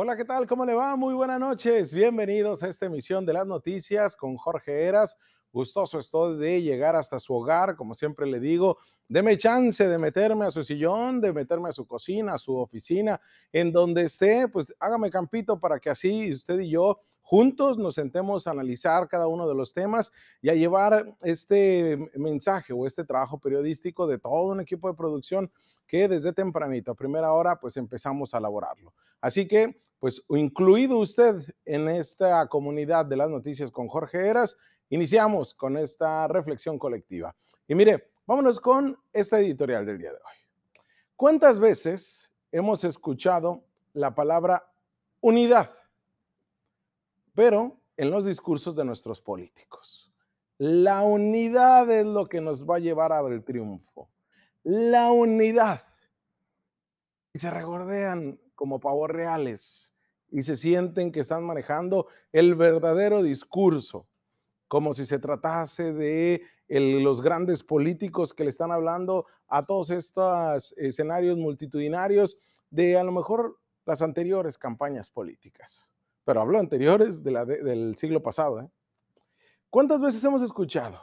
Hola, ¿qué tal? ¿Cómo le va? Muy buenas noches. Bienvenidos a esta emisión de las noticias con Jorge Eras. Gustoso estoy de llegar hasta su hogar, como siempre le digo. Deme chance de meterme a su sillón, de meterme a su cocina, a su oficina, en donde esté, pues hágame campito para que así usted y yo juntos nos sentemos a analizar cada uno de los temas y a llevar este mensaje o este trabajo periodístico de todo un equipo de producción que desde tempranito, a primera hora, pues empezamos a elaborarlo. Así que, pues incluido usted en esta comunidad de las noticias con Jorge Eras, iniciamos con esta reflexión colectiva. Y mire, vámonos con esta editorial del día de hoy. ¿Cuántas veces hemos escuchado la palabra unidad? Pero en los discursos de nuestros políticos. La unidad es lo que nos va a llevar al triunfo la unidad. Y se regordean como pavos reales y se sienten que están manejando el verdadero discurso, como si se tratase de los grandes políticos que le están hablando a todos estos escenarios multitudinarios de a lo mejor las anteriores campañas políticas. Pero hablo anteriores del siglo pasado. ¿eh? ¿Cuántas veces hemos escuchado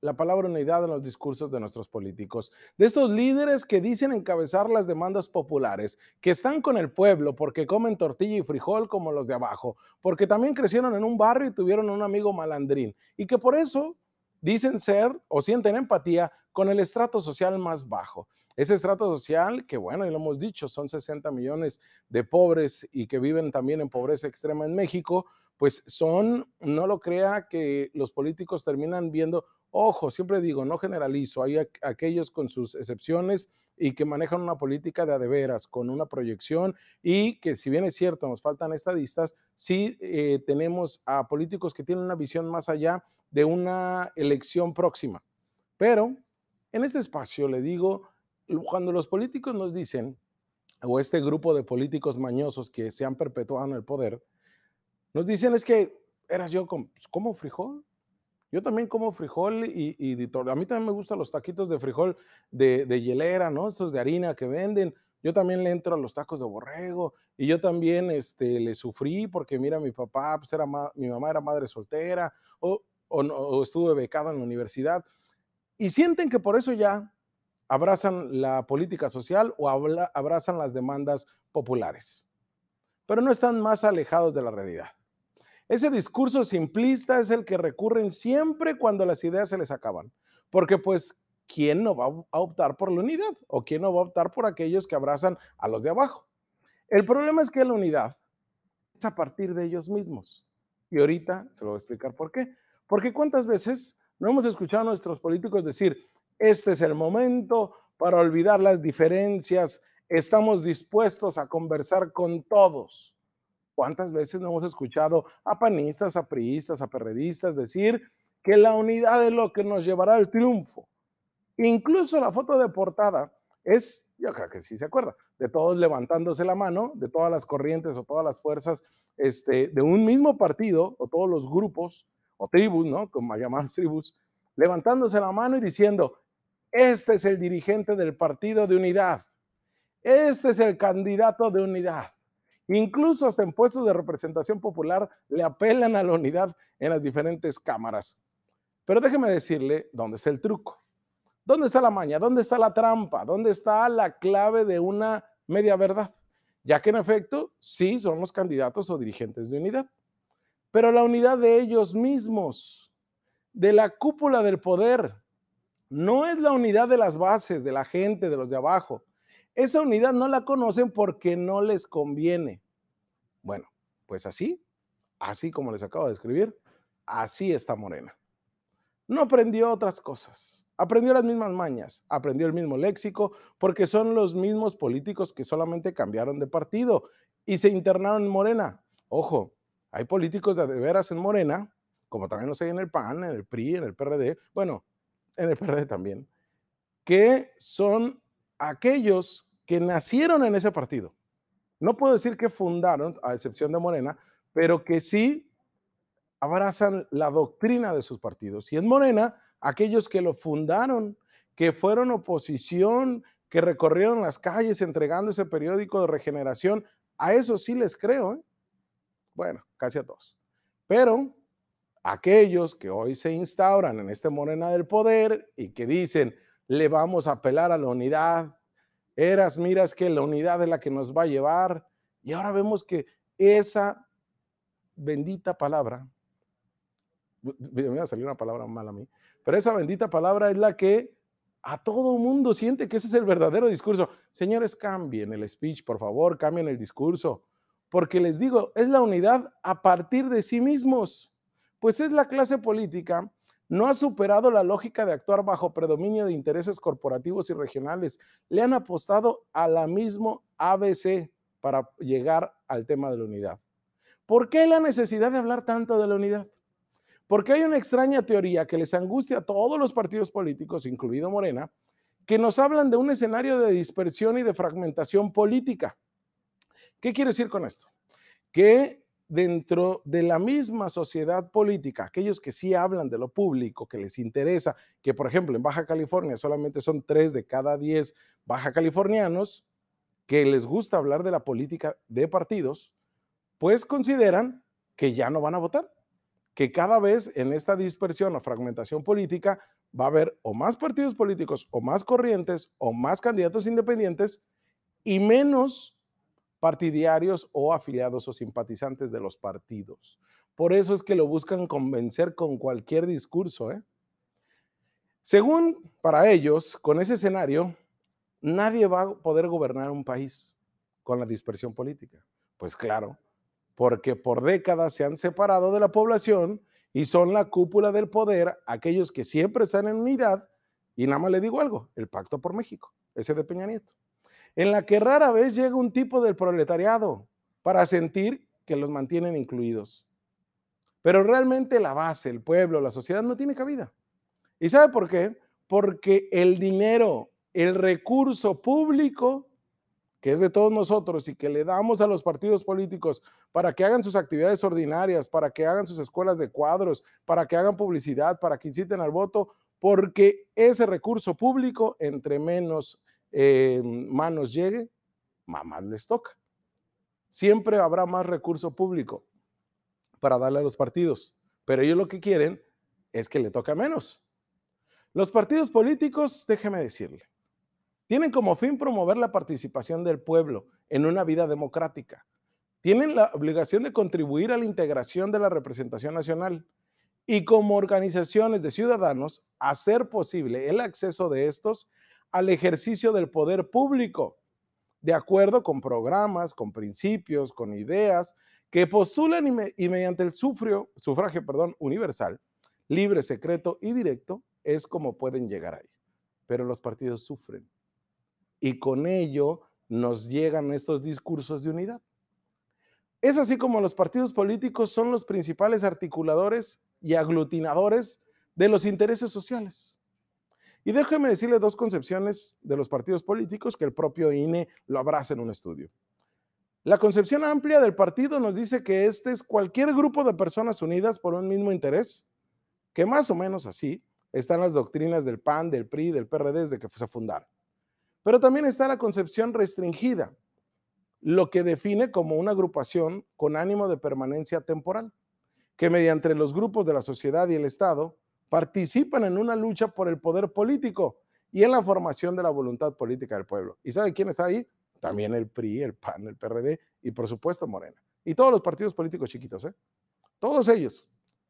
la palabra unidad en los discursos de nuestros políticos, de estos líderes que dicen encabezar las demandas populares, que están con el pueblo porque comen tortilla y frijol como los de abajo, porque también crecieron en un barrio y tuvieron un amigo malandrín, y que por eso dicen ser o sienten empatía con el estrato social más bajo. Ese estrato social, que bueno, y lo hemos dicho, son 60 millones de pobres y que viven también en pobreza extrema en México, pues son, no lo crea que los políticos terminan viendo Ojo, siempre digo, no generalizo, hay aquellos con sus excepciones y que manejan una política de adeveras, con una proyección y que si bien es cierto, nos faltan estadistas, sí eh, tenemos a políticos que tienen una visión más allá de una elección próxima. Pero en este espacio le digo, cuando los políticos nos dicen, o este grupo de políticos mañosos que se han perpetuado en el poder, nos dicen es que eras yo como, pues, frijol, yo también como frijol y, y, a mí también me gustan los taquitos de frijol de, de hielera, ¿no? Estos de harina que venden. Yo también le entro a los tacos de borrego y yo también este, le sufrí porque mira, mi papá, pues era mi mamá era madre soltera o, o, o estuve becado en la universidad y sienten que por eso ya abrazan la política social o abrazan las demandas populares, pero no están más alejados de la realidad. Ese discurso simplista es el que recurren siempre cuando las ideas se les acaban, porque pues, ¿quién no va a optar por la unidad? ¿O quién no va a optar por aquellos que abrazan a los de abajo? El problema es que la unidad es a partir de ellos mismos. Y ahorita se lo voy a explicar por qué. Porque cuántas veces no hemos escuchado a nuestros políticos decir, este es el momento para olvidar las diferencias, estamos dispuestos a conversar con todos. ¿Cuántas veces no hemos escuchado a panistas, a priistas, a perredistas decir que la unidad es lo que nos llevará al triunfo? Incluso la foto de portada es, yo creo que sí se acuerda, de todos levantándose la mano, de todas las corrientes o todas las fuerzas este, de un mismo partido o todos los grupos o tribus, ¿no? Como llamadas tribus, levantándose la mano y diciendo, este es el dirigente del partido de unidad, este es el candidato de unidad. Incluso hasta en puestos de representación popular le apelan a la unidad en las diferentes cámaras. Pero déjeme decirle dónde está el truco. ¿Dónde está la maña? ¿Dónde está la trampa? ¿Dónde está la clave de una media verdad? Ya que en efecto, sí son los candidatos o dirigentes de unidad. Pero la unidad de ellos mismos, de la cúpula del poder, no es la unidad de las bases, de la gente, de los de abajo. Esa unidad no la conocen porque no les conviene. Bueno, pues así, así como les acabo de escribir, así está Morena. No aprendió otras cosas, aprendió las mismas mañas, aprendió el mismo léxico, porque son los mismos políticos que solamente cambiaron de partido y se internaron en Morena. Ojo, hay políticos de, veras en Morena, como también los hay en el PAN, en el PRI, en el PRD, bueno, en el PRD también, que son aquellos que nacieron en ese partido. No puedo decir que fundaron, a excepción de Morena, pero que sí abrazan la doctrina de sus partidos. Y en Morena, aquellos que lo fundaron, que fueron oposición, que recorrieron las calles entregando ese periódico de regeneración, A eso sí les creo, ¿eh? bueno, casi a todos. Pero aquellos que hoy se instauran en este morena del poder y que dicen, le vamos a apelar a la unidad, eras, miras que la unidad es la que nos va a llevar, y ahora vemos que esa bendita palabra, me va a salir una palabra mala a mí, pero esa bendita palabra es la que a todo mundo siente que ese es el verdadero discurso. Señores, cambien el speech, por favor, cambien el discurso, porque les digo, es la unidad a partir de sí mismos, pues es la clase política no ha superado la lógica de actuar bajo predominio de intereses corporativos y regionales. Le han apostado a la mismo ABC para llegar al tema de la unidad. ¿Por qué la necesidad de hablar tanto de la unidad? Porque hay una extraña teoría que les angustia a todos los partidos políticos, incluido Morena, que nos hablan de un escenario de dispersión y de fragmentación política. ¿Qué quiere decir con esto? Que dentro de la misma sociedad política, aquellos que sí hablan de lo público, que les interesa, que por ejemplo en Baja California solamente son tres de cada diez baja californianos que les gusta hablar de la política de partidos, pues consideran que ya no van a votar que cada vez en esta dispersión o fragmentación política va a haber o más partidos políticos o más corrientes o más candidatos independientes y menos partidarios o afiliados o simpatizantes de los partidos. Por eso es que lo buscan convencer con cualquier discurso. ¿eh? Según para ellos, con ese escenario, nadie va a poder gobernar un país con la dispersión política. Pues claro, porque por décadas se han separado de la población y son la cúpula del poder aquellos que siempre están en unidad. Y nada más le digo algo, el pacto por México, ese de Peña Nieto, en la que rara vez llega un tipo del proletariado para sentir que los mantienen incluidos. Pero realmente la base, el pueblo, la sociedad no tiene cabida. ¿Y sabe por qué? Porque el dinero, el recurso público que es de todos nosotros y que le damos a los partidos políticos para que hagan sus actividades ordinarias, para que hagan sus escuelas de cuadros, para que hagan publicidad, para que inciten al voto, porque ese recurso público, entre menos eh, manos llegue, más les toca. Siempre habrá más recurso público para darle a los partidos, pero ellos lo que quieren es que le toque menos. Los partidos políticos, déjeme decirle, tienen como fin promover la participación del pueblo en una vida democrática. Tienen la obligación de contribuir a la integración de la representación nacional y como organizaciones de ciudadanos hacer posible el acceso de estos al ejercicio del poder público, de acuerdo con programas, con principios, con ideas que postulan y, mediante el sufragio, sufragio perdón, universal, libre, secreto y directo, es como pueden llegar ahí. Pero los partidos sufren y con ello nos llegan estos discursos de unidad. Es así como los partidos políticos son los principales articuladores y aglutinadores de los intereses sociales. Y déjeme decirle dos concepciones de los partidos políticos que el propio INE lo abraza en un estudio. La concepción amplia del partido nos dice que este es cualquier grupo de personas unidas por un mismo interés, que más o menos así están las doctrinas del PAN, del PRI, del PRD desde que se fundaron. Pero también está la concepción restringida, lo que define como una agrupación con ánimo de permanencia temporal, que mediante los grupos de la sociedad y el Estado participan en una lucha por el poder político y en la formación de la voluntad política del pueblo. ¿Y sabe quién está ahí? También el PRI, el PAN, el PRD y por supuesto Morena. Y todos los partidos políticos chiquitos, ¿eh? Todos ellos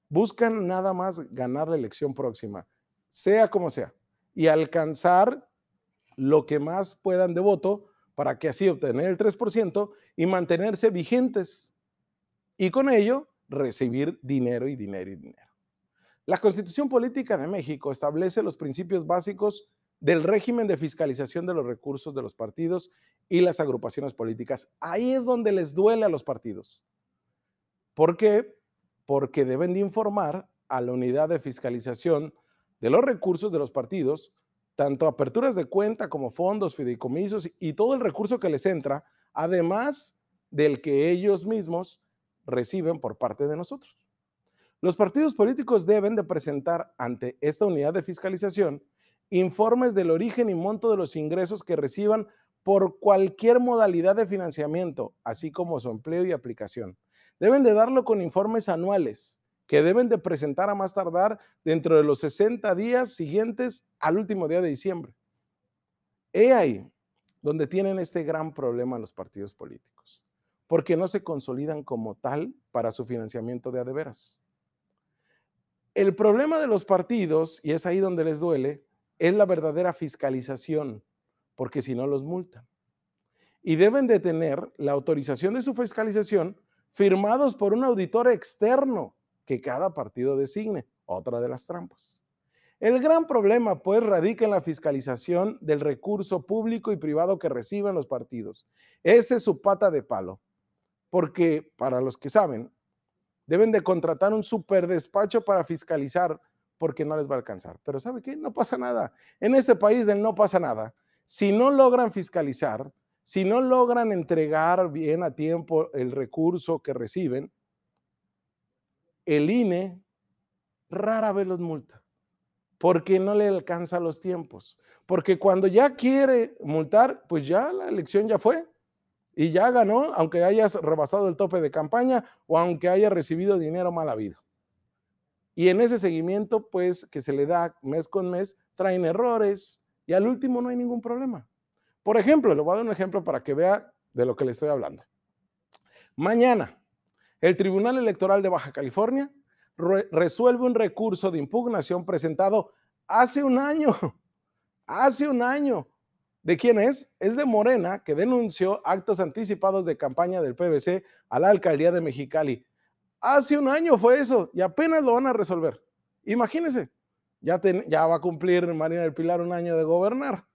buscan nada más ganar la elección próxima, sea como sea, y alcanzar lo que más puedan de voto para que así obtener el 3% y mantenerse vigentes y con ello recibir dinero y dinero y dinero. La Constitución Política de México establece los principios básicos del régimen de fiscalización de los recursos de los partidos y las agrupaciones políticas. Ahí es donde les duele a los partidos. ¿Por qué? Porque deben de informar a la unidad de fiscalización de los recursos de los partidos tanto aperturas de cuenta como fondos, fideicomisos y todo el recurso que les entra, además del que ellos mismos reciben por parte de nosotros. Los partidos políticos deben de presentar ante esta unidad de fiscalización informes del origen y monto de los ingresos que reciban por cualquier modalidad de financiamiento, así como su empleo y aplicación. Deben de darlo con informes anuales que deben de presentar a más tardar dentro de los 60 días siguientes al último día de diciembre. He ahí donde tienen este gran problema los partidos políticos, porque no se consolidan como tal para su financiamiento de adeveras. El problema de los partidos, y es ahí donde les duele, es la verdadera fiscalización, porque si no los multan. Y deben de tener la autorización de su fiscalización firmados por un auditor externo que cada partido designe, otra de las trampas. El gran problema, pues, radica en la fiscalización del recurso público y privado que reciben los partidos. Esa es su pata de palo, porque para los que saben, deben de contratar un super despacho para fiscalizar porque no les va a alcanzar. Pero ¿sabe qué? No pasa nada. En este país del no pasa nada. Si no logran fiscalizar, si no logran entregar bien a tiempo el recurso que reciben, el INE rara vez los multa, porque no le alcanza los tiempos. Porque cuando ya quiere multar, pues ya la elección ya fue y ya ganó, aunque hayas rebasado el tope de campaña o aunque haya recibido dinero mal habido. Y en ese seguimiento, pues que se le da mes con mes, traen errores y al último no hay ningún problema. Por ejemplo, le voy a dar un ejemplo para que vea de lo que le estoy hablando. Mañana, el Tribunal Electoral de Baja California resuelve un recurso de impugnación presentado hace un año, hace un año ¿De quién es? Es de Morena, que denunció actos anticipados de campaña del PBC a la alcaldía de Mexicali. Hace un año fue eso y apenas lo van a resolver. Imagínense, ya, va a cumplir Marina del Pilar un año de gobernar.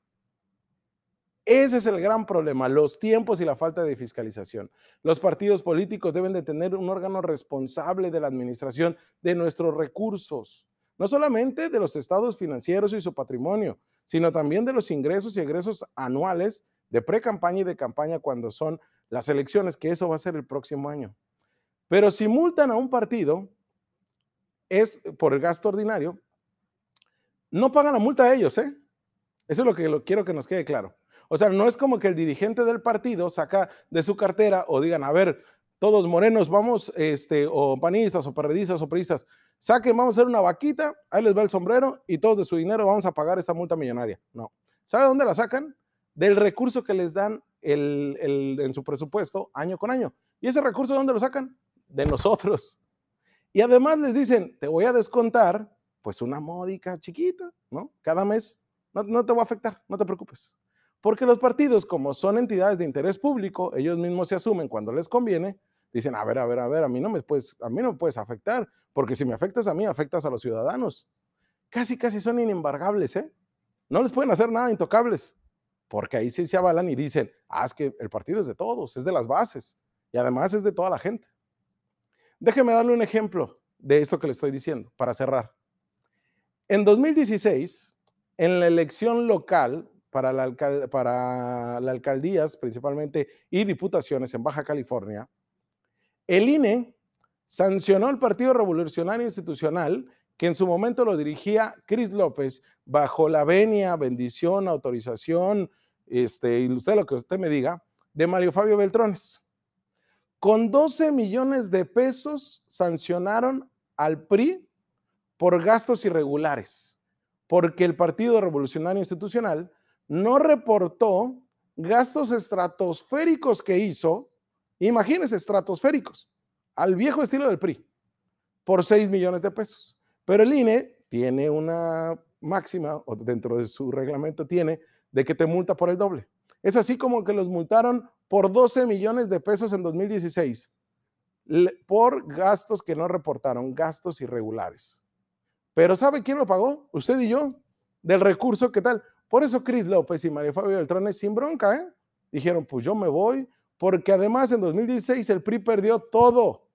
Ese es el gran problema, los tiempos y la falta de fiscalización. Los partidos políticos deben de tener un órgano responsable de la administración de nuestros recursos, no solamente de los estados financieros y su patrimonio, sino también de los ingresos y egresos anuales de pre-campaña y de campaña cuando son las elecciones, que eso va a ser el próximo año. Pero si multan a un partido, es por el gasto ordinario, no pagan la multa a ellos, ¿eh? Eso es lo que quiero que nos quede claro. O sea, no es como que el dirigente del partido saca de su cartera o digan, a ver, todos morenos, vamos, este, o panistas, o perredistas, o peristas, saquen, vamos a hacer una vaquita, ahí les va el sombrero y todos de su dinero vamos a pagar esta multa millonaria. No. ¿Sabe dónde la sacan? Del recurso que les dan en su presupuesto año con año. ¿Y ese recurso dónde lo sacan? De nosotros. Y además les dicen, te voy a descontar pues una módica chiquita, ¿no? Cada mes. No, no te va a afectar, no te preocupes. Porque los partidos, como son entidades de interés público, ellos mismos se asumen cuando les conviene, dicen, a ver, a ver, a ver, a mí no me puedes, a mí no me puedes afectar, porque si me afectas a mí, afectas a los ciudadanos. Casi, casi son inembargables, ¿eh? No les pueden hacer nada intocables, porque ahí sí se avalan y dicen, ah, es que el partido es de todos, es de las bases, y además es de toda la gente. Déjeme darle un ejemplo de esto que le estoy diciendo, para cerrar. En 2016, en la elección local para, la para las alcaldías principalmente y diputaciones en Baja California, el INE sancionó el Partido Revolucionario Institucional, que en su momento lo dirigía Cris López, bajo la venia, bendición, autorización, este, y usted lo que usted me diga, de Mario Fabio Beltrones. Con 12 millones de pesos sancionaron al PRI por gastos irregulares, porque el Partido Revolucionario Institucional no reportó gastos estratosféricos que hizo Imagínense, estratosféricos, al viejo estilo del PRI, por 6 millones de pesos. Pero el INE tiene una máxima, o dentro de su reglamento tiene, de que te multa por el doble. Es así como que los multaron por 12 millones de pesos en 2016 por gastos que no reportaron, gastos irregulares. Pero ¿sabe quién lo pagó? Usted y yo, del recurso, ¿qué tal? Por eso Cris López y María Fabio Beltrones sin bronca, ¿eh? Dijeron, pues yo me voy, porque además en 2016 el PRI perdió todo,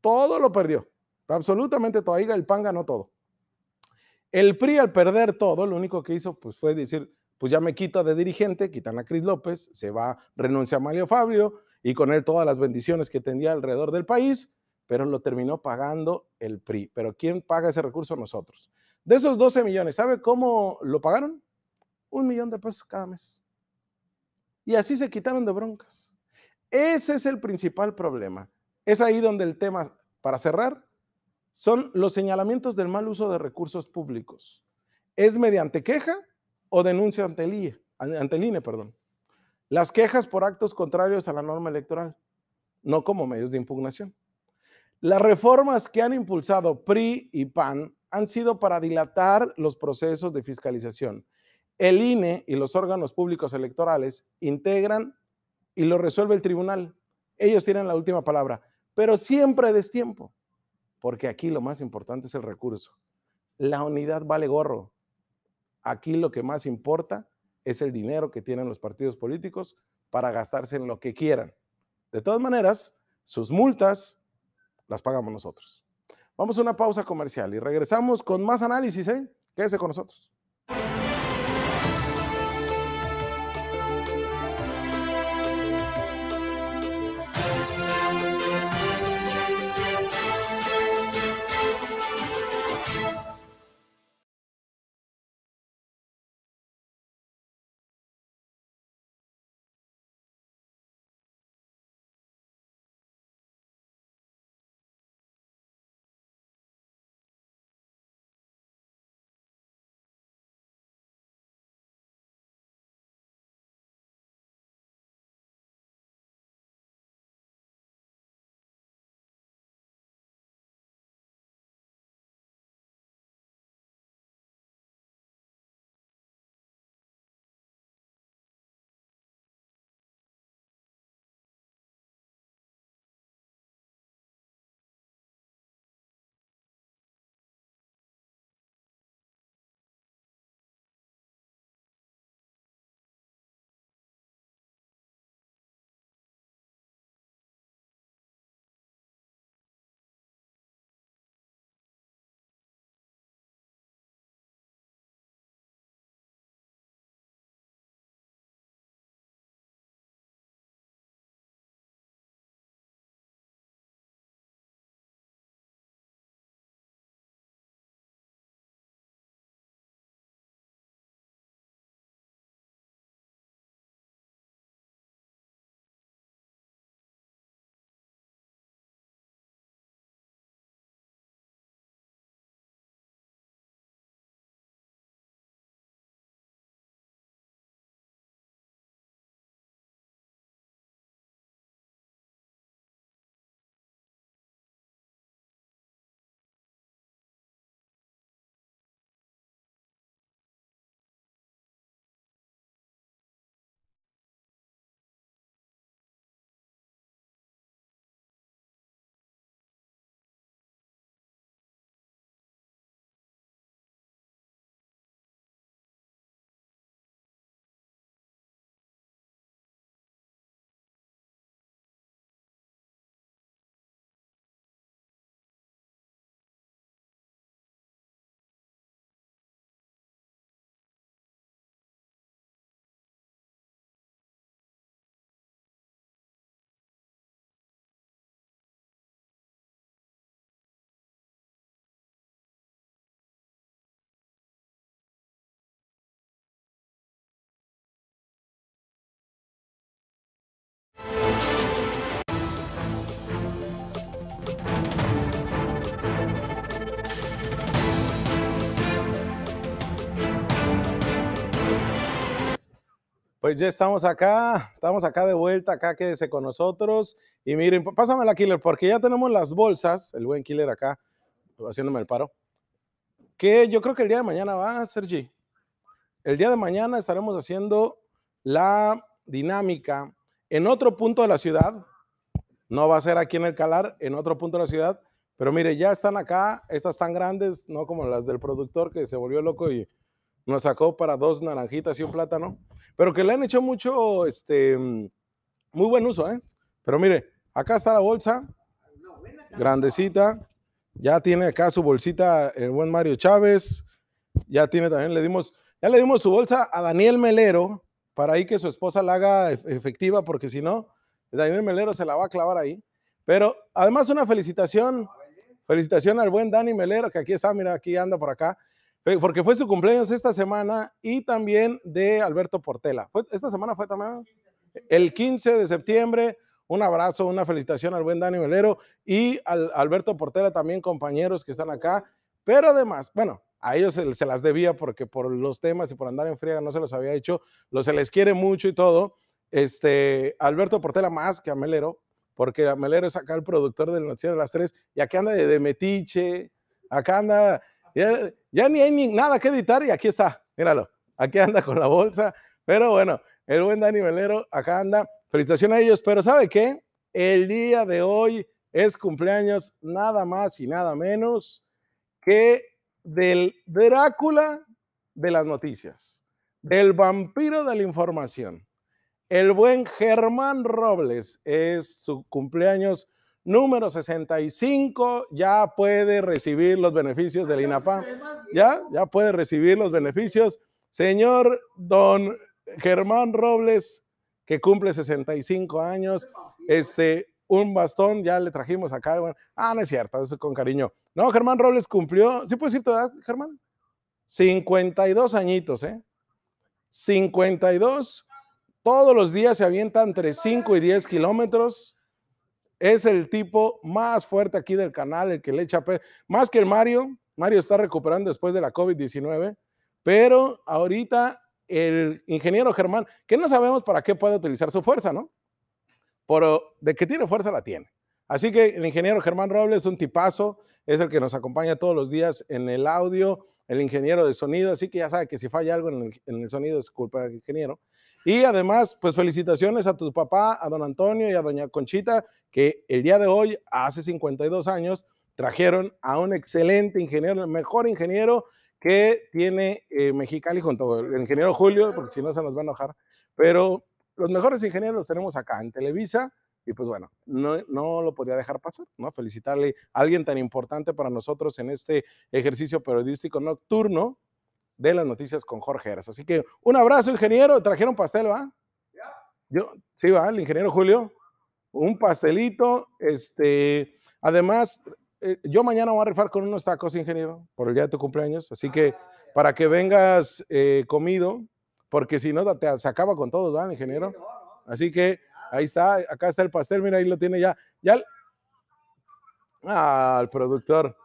todo lo perdió, absolutamente todo, ahí el PAN ganó todo. El PRI al perder todo, lo único que hizo pues, fue decir, pues ya me quito de dirigente, quitan a Cris López, se va, renuncia a Mario Fabio y con él todas las bendiciones que tenía alrededor del país, pero lo terminó pagando el PRI. Pero ¿quién paga ese recurso? Nosotros. De esos 12 millones, ¿sabe cómo lo pagaron? Un millón de pesos cada mes. Y así se quitaron de broncas. Ese es el principal problema. Es ahí donde el tema, para cerrar, son los señalamientos del mal uso de recursos públicos. ¿Es mediante queja o denuncia ante el, IE, ante el INE? Perdón. Las quejas por actos contrarios a la norma electoral, no como medios de impugnación. Las reformas que han impulsado PRI y PAN han sido para dilatar los procesos de fiscalización. El INE y los órganos públicos electorales integran y lo resuelve el tribunal. Ellos tienen la última palabra, pero siempre destiempo, porque aquí lo más importante es el recurso. La unidad vale gorro. Aquí lo que más importa es el dinero que tienen los partidos políticos para gastarse en lo que quieran. De todas maneras, sus multas las pagamos nosotros. Vamos a una pausa comercial y regresamos con más análisis, ¿eh? Quédese con nosotros. Pues ya estamos acá, estamos acá de vuelta, acá quédese con nosotros. Y miren, pásame la killer, porque ya tenemos las bolsas, el buen killer acá, haciéndome el paro. Que yo creo que el día de mañana va, Sergi. El día de mañana estaremos haciendo la dinámica en otro punto de la ciudad. No va a ser aquí en el Calar, en otro punto de la ciudad. Pero mire, ya están acá, estas tan grandes, no como las del productor que se volvió loco y nos sacó para dos naranjitas y un plátano pero que le han hecho mucho, este, muy buen uso, ¿eh? Pero mire, acá está la bolsa, grandecita, ya tiene acá su bolsita el buen Mario Chávez, ya tiene también, le dimos, ya le dimos su bolsa a Daniel Melero, para ahí que su esposa la haga efectiva, porque si no, Daniel Melero se la va a clavar ahí. Pero además una felicitación, felicitación al buen Dani Melero, que aquí está, mira, aquí anda por acá porque fue su cumpleaños esta semana y también de Alberto Portela. ¿Esta semana fue también? El 15 de septiembre, un abrazo, una felicitación al buen Dani Velero y al Alberto Portela, también compañeros que están acá. Pero además, bueno, a ellos se, las debía porque por los temas y por andar en friega no se los había hecho. Lo, se les quiere mucho y todo. Este, Alberto Portela más que a Melero, porque Melero es acá el productor del noticiero de las tres y acá anda de, metiche, acá anda, ya, ni hay ni nada que editar y aquí está, míralo, aquí anda con la bolsa. Pero bueno, el buen Dani Melero acá anda. Felicitaciones a ellos, pero ¿sabe qué? El día de hoy es cumpleaños nada más y nada menos que del Drácula de las noticias, del vampiro de la información. El buen Germán Robles es su cumpleaños número 65, ya puede recibir los beneficios del INAPAM. Ya, ya puede recibir los beneficios. Señor don Germán Robles, que cumple 65 años, este, un bastón, ya le trajimos acá. ah, no es cierto, eso con cariño. No, Germán Robles cumplió, ¿sí puedes decir tu edad, Germán? 52 añitos, ¿eh? 52. Todos los días se avienta entre 5 y 10 kilómetros. Es el tipo más fuerte aquí del canal, el que le echa, más que el Mario. Mario está recuperando después de la COVID-19, pero ahorita el ingeniero Germán, que no sabemos para qué puede utilizar su fuerza, ¿no? Pero de que tiene fuerza la tiene. Así que el ingeniero Germán Robles es un tipazo, es el que nos acompaña todos los días en el audio, el ingeniero de sonido, así que ya sabe que si falla algo en el, sonido es culpa del ingeniero. Y además, pues felicitaciones a tu papá, a don Antonio y a doña Conchita, que el día de hoy, hace 52 años, trajeron a un excelente ingeniero, el mejor ingeniero que tiene eh, Mexicali junto el ingeniero Julio, porque si no se nos va a enojar, pero los mejores ingenieros los tenemos acá en Televisa y pues bueno, no, no lo podía dejar pasar, ¿no? Felicitarle a alguien tan importante para nosotros en este ejercicio periodístico nocturno de las noticias con Jorge Eras. Así que un abrazo, ingeniero. Trajeron pastel, ¿va? Yo, sí, va, el ingeniero Julio. Un pastelito. Este, además, eh, yo mañana voy a rifar con unos tacos, ingeniero, por el día de tu cumpleaños. Así que para que vengas eh, comido, porque si no, te, se acaba con todos, ¿va, ingeniero? Así que ahí está, acá está el pastel, mira, ahí lo tiene ya. ya ah, el productor.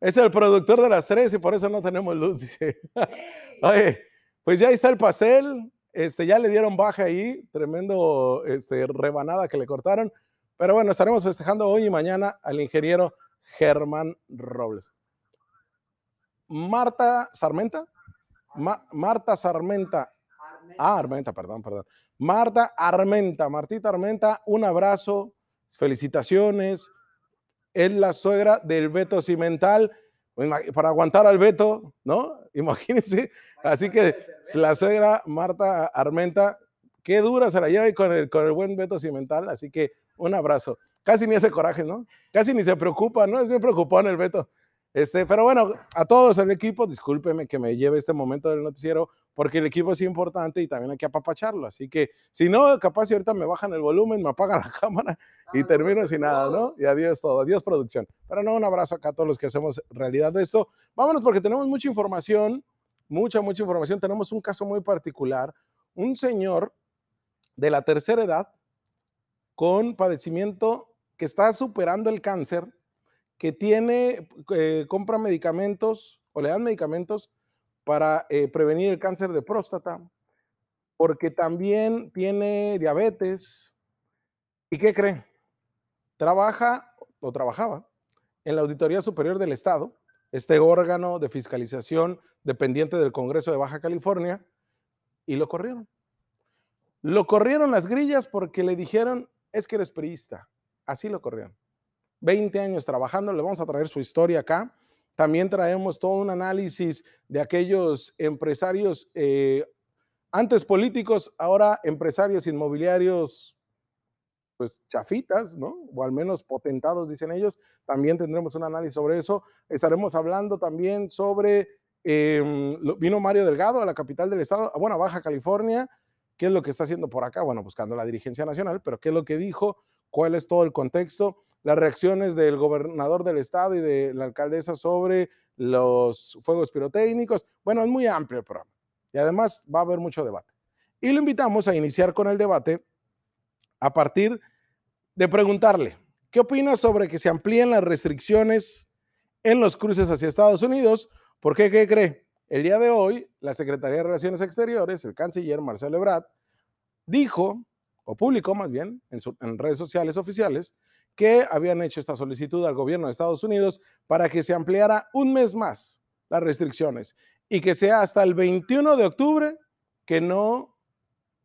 Es el productor de las tres y por eso no tenemos luz, dice. Oye, pues ya está el pastel. Este, ya le dieron baja ahí, tremendo este, rebanada que le cortaron. Pero bueno, estaremos festejando hoy y mañana al ingeniero Germán Robles. Marta Sarmenta. Marta Sarmenta. Ah, Armenta, perdón, perdón. Marta Armenta, Martita Armenta, un abrazo, felicitaciones. Es la suegra del Beto Cimental, para aguantar al Beto, ¿no? Imagínense. Así que la suegra Marta Armenta, qué dura se la lleva con el, con el buen Beto Cimental. Así que un abrazo casi ni hace coraje, ¿no? Casi ni se preocupa, ¿no? Es bien preocupado en el Beto. Este, pero bueno, a todos el equipo, discúlpeme que me lleve este momento del noticiero, porque el equipo es importante y también hay que apapacharlo. Así que, si no, capaz si ahorita me bajan el volumen, me apagan la cámara y ah, termino sin nada, ¿no? Y adiós todo, adiós producción. Pero no, un abrazo acá a todos los que hacemos realidad de esto. Vámonos porque tenemos mucha información, mucha, mucha información. Tenemos un caso muy particular. Un señor de la tercera edad con padecimiento que está superando el cáncer, que tiene, eh, compra medicamentos o le dan medicamentos para eh, prevenir el cáncer de próstata, porque también tiene diabetes. ¿Y qué cree? Trabaja o trabajaba en la Auditoría Superior del Estado, este órgano de fiscalización dependiente del Congreso de Baja California, y lo corrieron. Lo corrieron las grillas porque le dijeron, es que eres priista. Así lo corrieron. 20 años trabajando, le vamos a traer su historia acá. También traemos todo un análisis de aquellos empresarios, eh, antes políticos, ahora empresarios inmobiliarios, pues chafitas, ¿no? O al menos potentados, dicen ellos. También tendremos un análisis sobre eso. Estaremos hablando también sobre, em, vino Mario Delgado a la capital del estado, bueno, a Baja California. ¿Qué es lo que está haciendo por acá? Bueno, buscando la dirigencia nacional, pero ¿qué es lo que dijo? cuál es todo el contexto, las reacciones del gobernador del estado y de la alcaldesa sobre los fuegos pirotécnicos. Bueno, es muy amplio el programa y además va a haber mucho debate. Y lo invitamos a iniciar con el debate a partir de preguntarle, ¿qué opina sobre que se amplíen las restricciones en los cruces hacia Estados Unidos? ¿Por qué? ¿Qué cree? El día de hoy, la Secretaría de Relaciones Exteriores, el canciller Marcelo Ebrard, dijo, o publicó más bien, en, en redes sociales oficiales, que habían hecho esta solicitud al gobierno de Estados Unidos para que se ampliara un mes más las restricciones y que sea hasta el 21 de octubre que no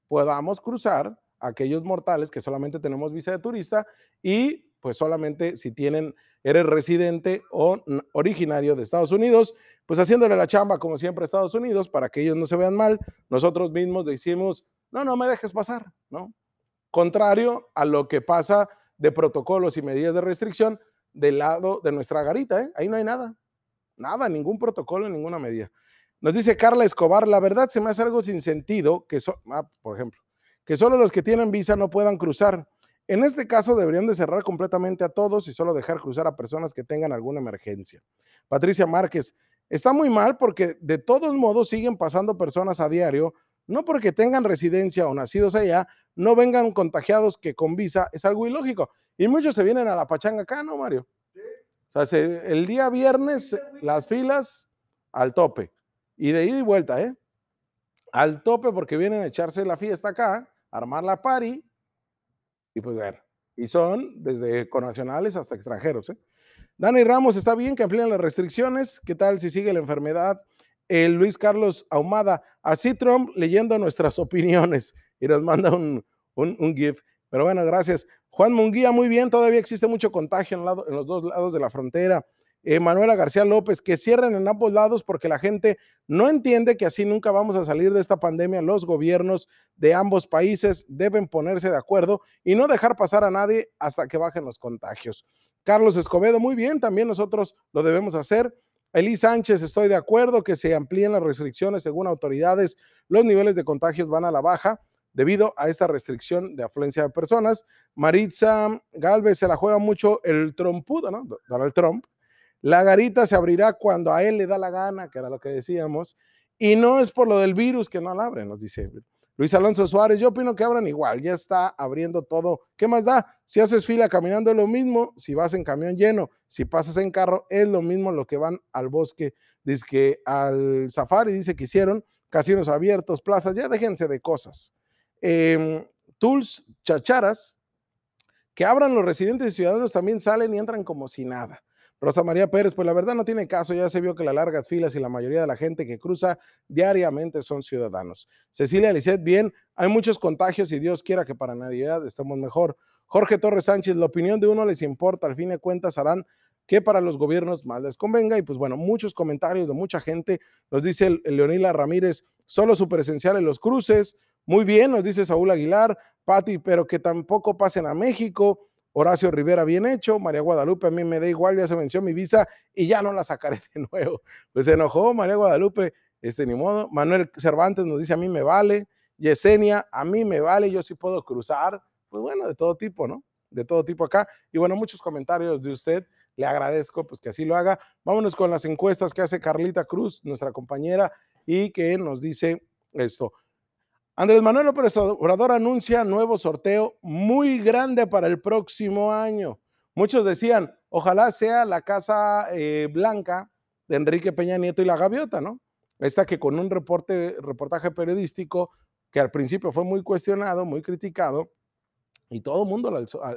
podamos cruzar aquellos mortales que solamente tenemos visa de turista y pues solamente si tienen, eres residente o originario de Estados Unidos, pues haciéndole la chamba como siempre a Estados Unidos para que ellos no se vean mal, nosotros mismos decimos, no, no me dejes pasar, ¿no? Contrario a lo que pasa de protocolos y medidas de restricción del lado de nuestra garita, ¿eh? ahí no hay nada, nada, ningún protocolo, ninguna medida. Nos dice Carla Escobar, la verdad se me hace algo sin sentido que, ah, por ejemplo, que solo los que tienen visa no puedan cruzar. En este caso deberían de cerrar completamente a todos y solo dejar cruzar a personas que tengan alguna emergencia. Patricia Márquez, está muy mal porque de todos modos siguen pasando personas a diario, no porque tengan residencia o nacidos allá, no vengan contagiados que con visa es algo ilógico. Y muchos se vienen a la pachanga acá, ¿no, Mario? O sea, el día viernes las filas al tope. Y de ida y vuelta, ¿eh? Al tope porque vienen a echarse la fiesta acá, armar la party. Y pues bueno, y son desde conacionales hasta extranjeros, ¿eh? Dani Ramos, está bien que amplíen las restricciones. ¿Qué tal si sigue la enfermedad? El Luis Carlos Ahumada, así Trump leyendo nuestras opiniones y nos manda un, un, GIF. Pero bueno, gracias. Juan Munguía, muy bien, todavía existe mucho contagio en, en los dos lados de la frontera. Eh, Manuela García López, que cierren en ambos lados porque la gente no entiende que así nunca vamos a salir de esta pandemia. Los gobiernos de ambos países deben ponerse de acuerdo y no dejar pasar a nadie hasta que bajen los contagios. Carlos Escobedo, muy bien, también nosotros lo debemos hacer. Elí Sánchez, estoy de acuerdo que se amplíen las restricciones según autoridades. Los niveles de contagios van a la baja debido a esta restricción de afluencia de personas. Maritza Galvez se la juega mucho el trompudo, ¿no? Donald Trump. La garita se abrirá cuando a él le da la gana, que era lo que decíamos. Y no es por lo del virus que no la abre, nos dice Luis Alonso Suárez. Yo opino que abran igual, ya está abriendo todo. ¿Qué más da? Si haces fila caminando es lo mismo, si vas en camión lleno, si pasas en carro es lo mismo lo que van al bosque. Dice que al safari, dice que hicieron casinos abiertos, plazas, ya déjense de cosas. Em, tools, chacharas, que abran los residentes y ciudadanos también salen y entran como si nada. Rosa María Pérez, pues la verdad no tiene caso, ya se vio que las largas filas y la mayoría de la gente que cruza diariamente son ciudadanos. Cecilia Lisset, bien, hay muchos contagios y Dios quiera que para Navidad estemos mejor. Jorge Torres Sánchez, la opinión de uno les importa, al fin de cuentas harán que para los gobiernos más les convenga. Y pues bueno, muchos comentarios de mucha gente. Nos dice Leonila Ramírez, solo su presencial en los cruces, muy bien, nos dice Saúl Aguilar, Pati, pero que tampoco pasen a México. Horacio Rivera, bien hecho. María Guadalupe, a mí me da igual, ya se venció mi visa y ya no la sacaré de nuevo. Pues se enojó María Guadalupe, este ni modo. Manuel Cervantes nos dice, a mí me vale. Yesenia, a mí me vale, yo sí puedo cruzar. Pues bueno, de todo tipo, ¿no? De todo tipo acá. Y bueno, muchos comentarios de usted. Le agradezco pues que así lo haga. Vámonos con las encuestas que hace Carlita Cruz, nuestra compañera, y que nos dice esto. Andrés Manuel López Obrador anuncia nuevo sorteo muy grande para el próximo año. Muchos decían, ojalá sea la Casa eh, Blanca de Enrique Peña Nieto y la Gaviota, ¿no? Esta que con un reporte, reportaje periodístico que al principio fue muy cuestionado, muy criticado, y todo el mundo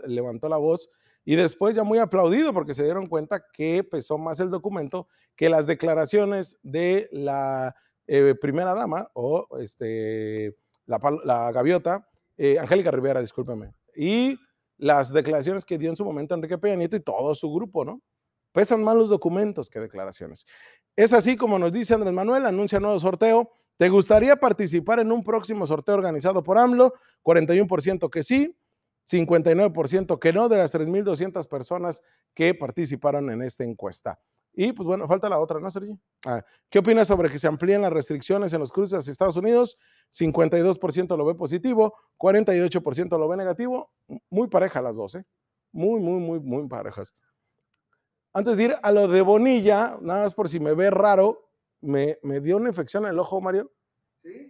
levantó la voz y después ya muy aplaudido porque se dieron cuenta que pesó más el documento que las declaraciones de la eh, primera dama o este la, gaviota, eh, Angélica Rivera, discúlpeme, y las declaraciones que dio en su momento Enrique Peña Nieto y todo su grupo, ¿no? Pesan más los documentos que declaraciones. Es así como nos dice Andrés Manuel, anuncia nuevo sorteo. ¿Te gustaría participar en un próximo sorteo organizado por AMLO? 41% que sí, 59% que no de las 3.200 personas que participaron en esta encuesta. Y pues bueno, falta la otra, ¿no, Sergio? Ah, ¿Qué opinas sobre que se amplíen las restricciones en los cruces hacia Estados Unidos? 52% lo ve positivo, 48% lo ve negativo. Muy pareja las dos, ¿eh? Muy, muy, muy, muy parejas. Antes de ir a lo de Bonilla, nada más por si me ve raro, me, me dio una infección en el ojo, Mario,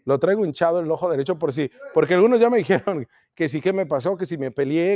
Lo traigo hinchado el ojo derecho por si, porque algunos ya me dijeron que sí que me pasó, que si me peleé,